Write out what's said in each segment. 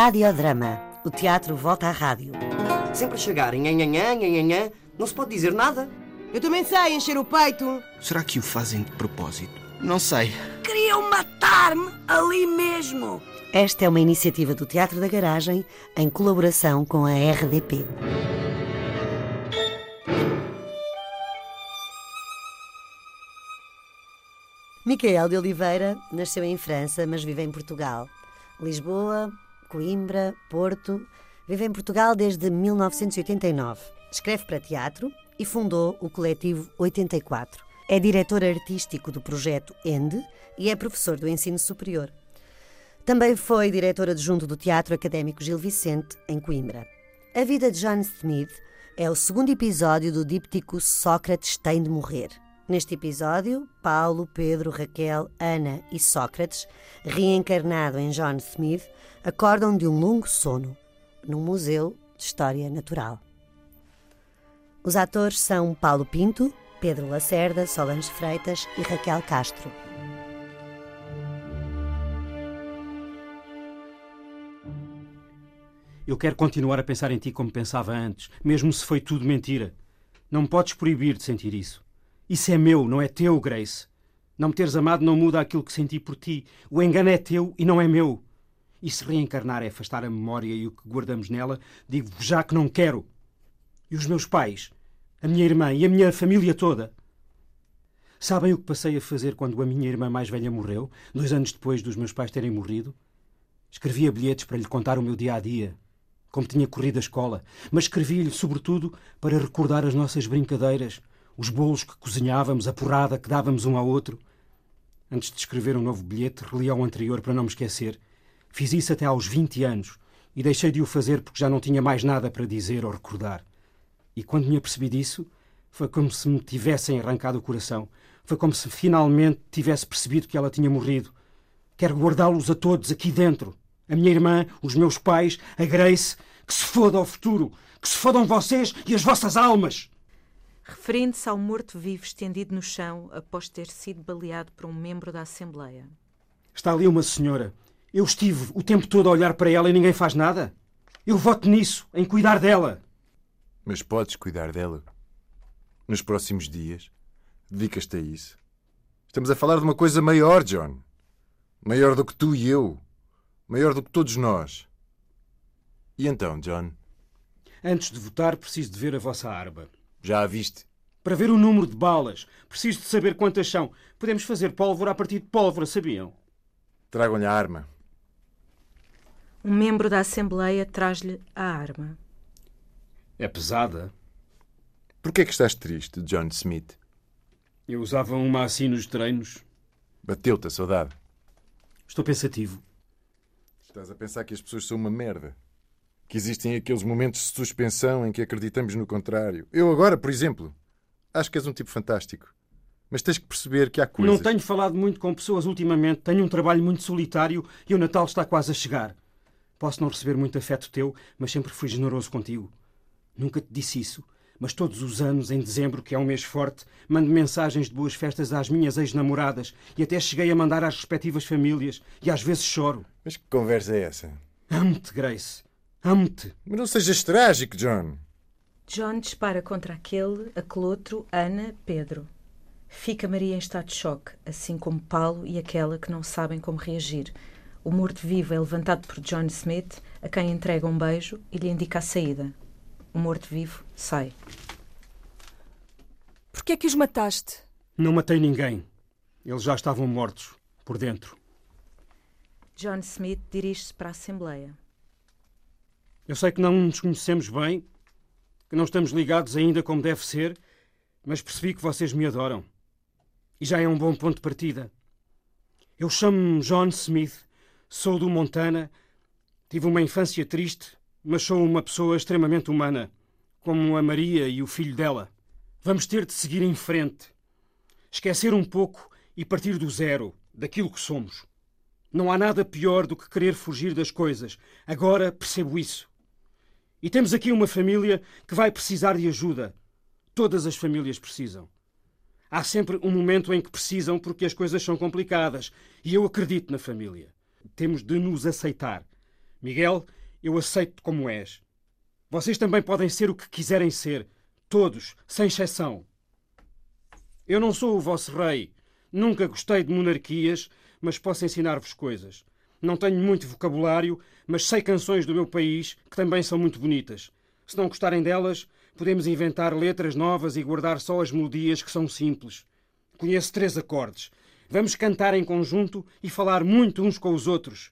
Radiodrama. O teatro volta à rádio. Sempre a chegar em nhanhanhã, nhanhanhã, não se pode dizer nada. Eu também sei encher o peito. Será que o fazem de propósito? Não sei. Queriam matar-me ali mesmo. Esta é uma iniciativa do Teatro da Garagem em colaboração com a RDP. Micael de Oliveira nasceu em França, mas vive em Portugal. Lisboa, Coimbra, Porto. Vive em Portugal desde 1989. Escreve para teatro e fundou o coletivo 84. É diretor artístico do projeto ENDE e é professor do ensino superior. Também foi diretor adjunto do Teatro Académico Gil Vicente, em Coimbra. A vida de John Smith é o segundo episódio do díptico Sócrates tem de morrer. Neste episódio, Paulo, Pedro, Raquel, Ana e Sócrates, reencarnado em John Smith, acordam de um longo sono num museu de história natural. Os atores são Paulo Pinto, Pedro Lacerda, Solange Freitas e Raquel Castro. Eu quero continuar a pensar em ti como pensava antes, mesmo se foi tudo mentira. Não me podes proibir de sentir isso. Isso é meu, não é teu, Grace. Não me teres amado não muda aquilo que senti por ti. O engano é teu e não é meu. E se reencarnar é afastar a memória e o que guardamos nela, digo já que não quero. E os meus pais, a minha irmã e a minha família toda. Sabem o que passei a fazer quando a minha irmã mais velha morreu, dois anos depois dos meus pais terem morrido? Escrevia bilhetes para lhe contar o meu dia a dia, como tinha corrido a escola, mas escrevi-lhe, sobretudo, para recordar as nossas brincadeiras, os bolos que cozinhávamos, a porrada que dávamos um ao outro. Antes de escrever um novo bilhete, reli ao anterior para não me esquecer. Fiz isso até aos 20 anos e deixei de o fazer porque já não tinha mais nada para dizer ou recordar. E quando me apercebi disso, foi como se me tivessem arrancado o coração. Foi como se finalmente tivesse percebido que ela tinha morrido. Quero guardá-los a todos aqui dentro. A minha irmã, os meus pais, a Grace. Que se foda o futuro. Que se fodam vocês e as vossas almas. Referindo-se ao morto-vivo estendido no chão após ter sido baleado por um membro da Assembleia. Está ali uma senhora. Eu estive o tempo todo a olhar para ela e ninguém faz nada. Eu voto nisso, em cuidar dela. Mas podes cuidar dela. Nos próximos dias, dedicas-te a isso. Estamos a falar de uma coisa maior, John. Maior do que tu e eu. Maior do que todos nós. E então, John? Antes de votar, preciso de ver a vossa arma. Já a viste? Para ver o número de balas. Preciso de saber quantas são. Podemos fazer pólvora a partir de pólvora, sabiam? Tragam-lhe a arma. Um membro da Assembleia traz-lhe a arma. É pesada. Por que é que estás triste, John Smith? Eu usava uma assim nos treinos. Bateu-te a saudade. Estou pensativo. Estás a pensar que as pessoas são uma merda. Que existem aqueles momentos de suspensão em que acreditamos no contrário. Eu agora, por exemplo, acho que és um tipo fantástico. Mas tens que perceber que há coisas... Não tenho falado muito com pessoas ultimamente. Tenho um trabalho muito solitário e o Natal está quase a chegar. Posso não receber muito afeto teu, mas sempre fui generoso contigo. Nunca te disse isso, mas todos os anos, em dezembro, que é um mês forte, mando mensagens de boas festas às minhas ex-namoradas e até cheguei a mandar às respectivas famílias e às vezes choro. Mas que conversa é essa? Amo-te, Grace. Amo-te. Mas não sejas trágico, John. John dispara contra aquele, aquele outro, Ana, Pedro. Fica Maria em estado de choque, assim como Paulo e aquela que não sabem como reagir. O morto-vivo é levantado por John Smith, a quem entrega um beijo e lhe indica a saída. O morto-vivo sai. Por que é que os mataste? Não matei ninguém. Eles já estavam mortos, por dentro. John Smith dirige-se para a Assembleia. Eu sei que não nos conhecemos bem, que não estamos ligados ainda como deve ser, mas percebi que vocês me adoram. E já é um bom ponto de partida. Eu chamo-me John Smith, sou do Montana, tive uma infância triste, mas sou uma pessoa extremamente humana, como a Maria e o filho dela. Vamos ter de seguir em frente. Esquecer um pouco e partir do zero, daquilo que somos. Não há nada pior do que querer fugir das coisas. Agora percebo isso. E temos aqui uma família que vai precisar de ajuda. Todas as famílias precisam. Há sempre um momento em que precisam porque as coisas são complicadas. E eu acredito na família. Temos de nos aceitar. Miguel, eu aceito-te como és. Vocês também podem ser o que quiserem ser. Todos, sem exceção. Eu não sou o vosso rei. Nunca gostei de monarquias, mas posso ensinar-vos coisas. Não tenho muito vocabulário, mas sei canções do meu país que também são muito bonitas. Se não gostarem delas, podemos inventar letras novas e guardar só as melodias que são simples. Conheço três acordes. Vamos cantar em conjunto e falar muito uns com os outros.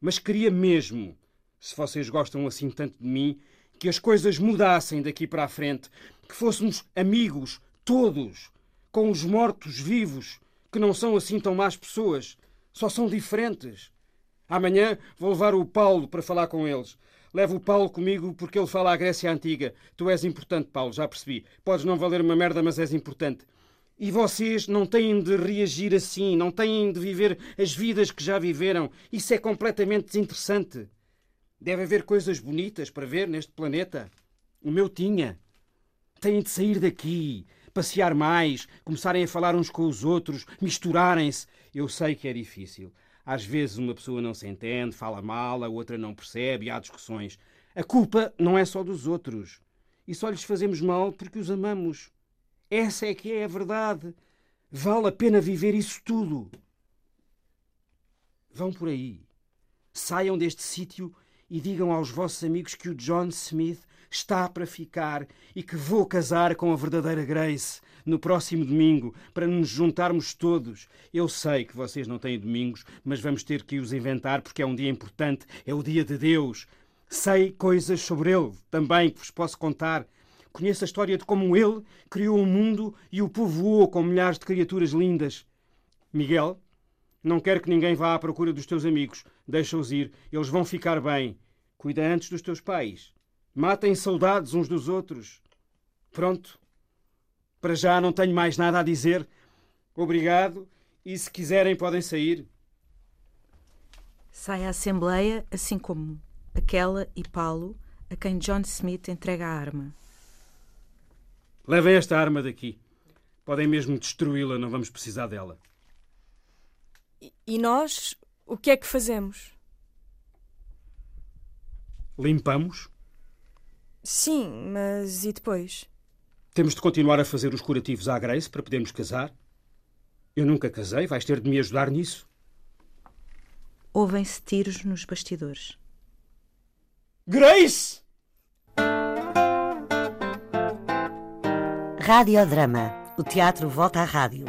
Mas queria mesmo, se vocês gostam assim tanto de mim, que as coisas mudassem daqui para a frente, que fôssemos amigos, todos, com os mortos vivos, que não são assim tão más pessoas, só são diferentes. Amanhã vou levar o Paulo para falar com eles. Levo o Paulo comigo porque ele fala a Grécia Antiga. Tu és importante, Paulo, já percebi. Podes não valer uma merda, mas és importante. E vocês não têm de reagir assim, não têm de viver as vidas que já viveram. Isso é completamente desinteressante. Deve haver coisas bonitas para ver neste planeta. O meu tinha. Têm de sair daqui, passear mais, começarem a falar uns com os outros, misturarem-se. Eu sei que é difícil. Às vezes uma pessoa não se entende, fala mal, a outra não percebe e há discussões. A culpa não é só dos outros. E só lhes fazemos mal porque os amamos. Essa é que é a verdade. Vale a pena viver isso tudo. Vão por aí. Saiam deste sítio e digam aos vossos amigos que o John Smith está para ficar e que vou casar com a verdadeira Grace no próximo domingo para nos juntarmos todos. Eu sei que vocês não têm domingos, mas vamos ter que os inventar porque é um dia importante, é o dia de Deus. Sei coisas sobre ele também que vos posso contar. Conheço a história de como ele criou o mundo e o povoou com milhares de criaturas lindas. Miguel, não quero que ninguém vá à procura dos teus amigos. Deixa-os ir, eles vão ficar bem. Cuida antes dos teus pais. Matem saudades uns dos outros. Pronto. Para já não tenho mais nada a dizer. Obrigado e se quiserem podem sair. Sai a Assembleia, assim como aquela e Paulo, a quem John Smith entrega a arma. Levem esta arma daqui. Podem mesmo destruí-la, não vamos precisar dela. E, e nós, o que é que fazemos? Limpamos? Sim, mas e depois? Temos de continuar a fazer os curativos à Grace para podermos casar. Eu nunca casei, vais ter de me ajudar nisso. Ouvem-se tiros nos bastidores. Grace! Radiodrama. O teatro volta à rádio.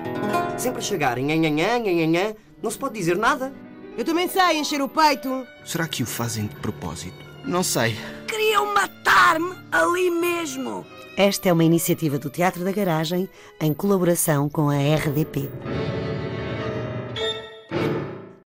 Sempre a chegar, nhanhanhã, nhanhanhã, não se pode dizer nada. Eu também sei encher o peito. Será que o fazem de propósito? Não sei. Queriam matar-me ali mesmo. Esta é uma iniciativa do Teatro da Garagem em colaboração com a RDP.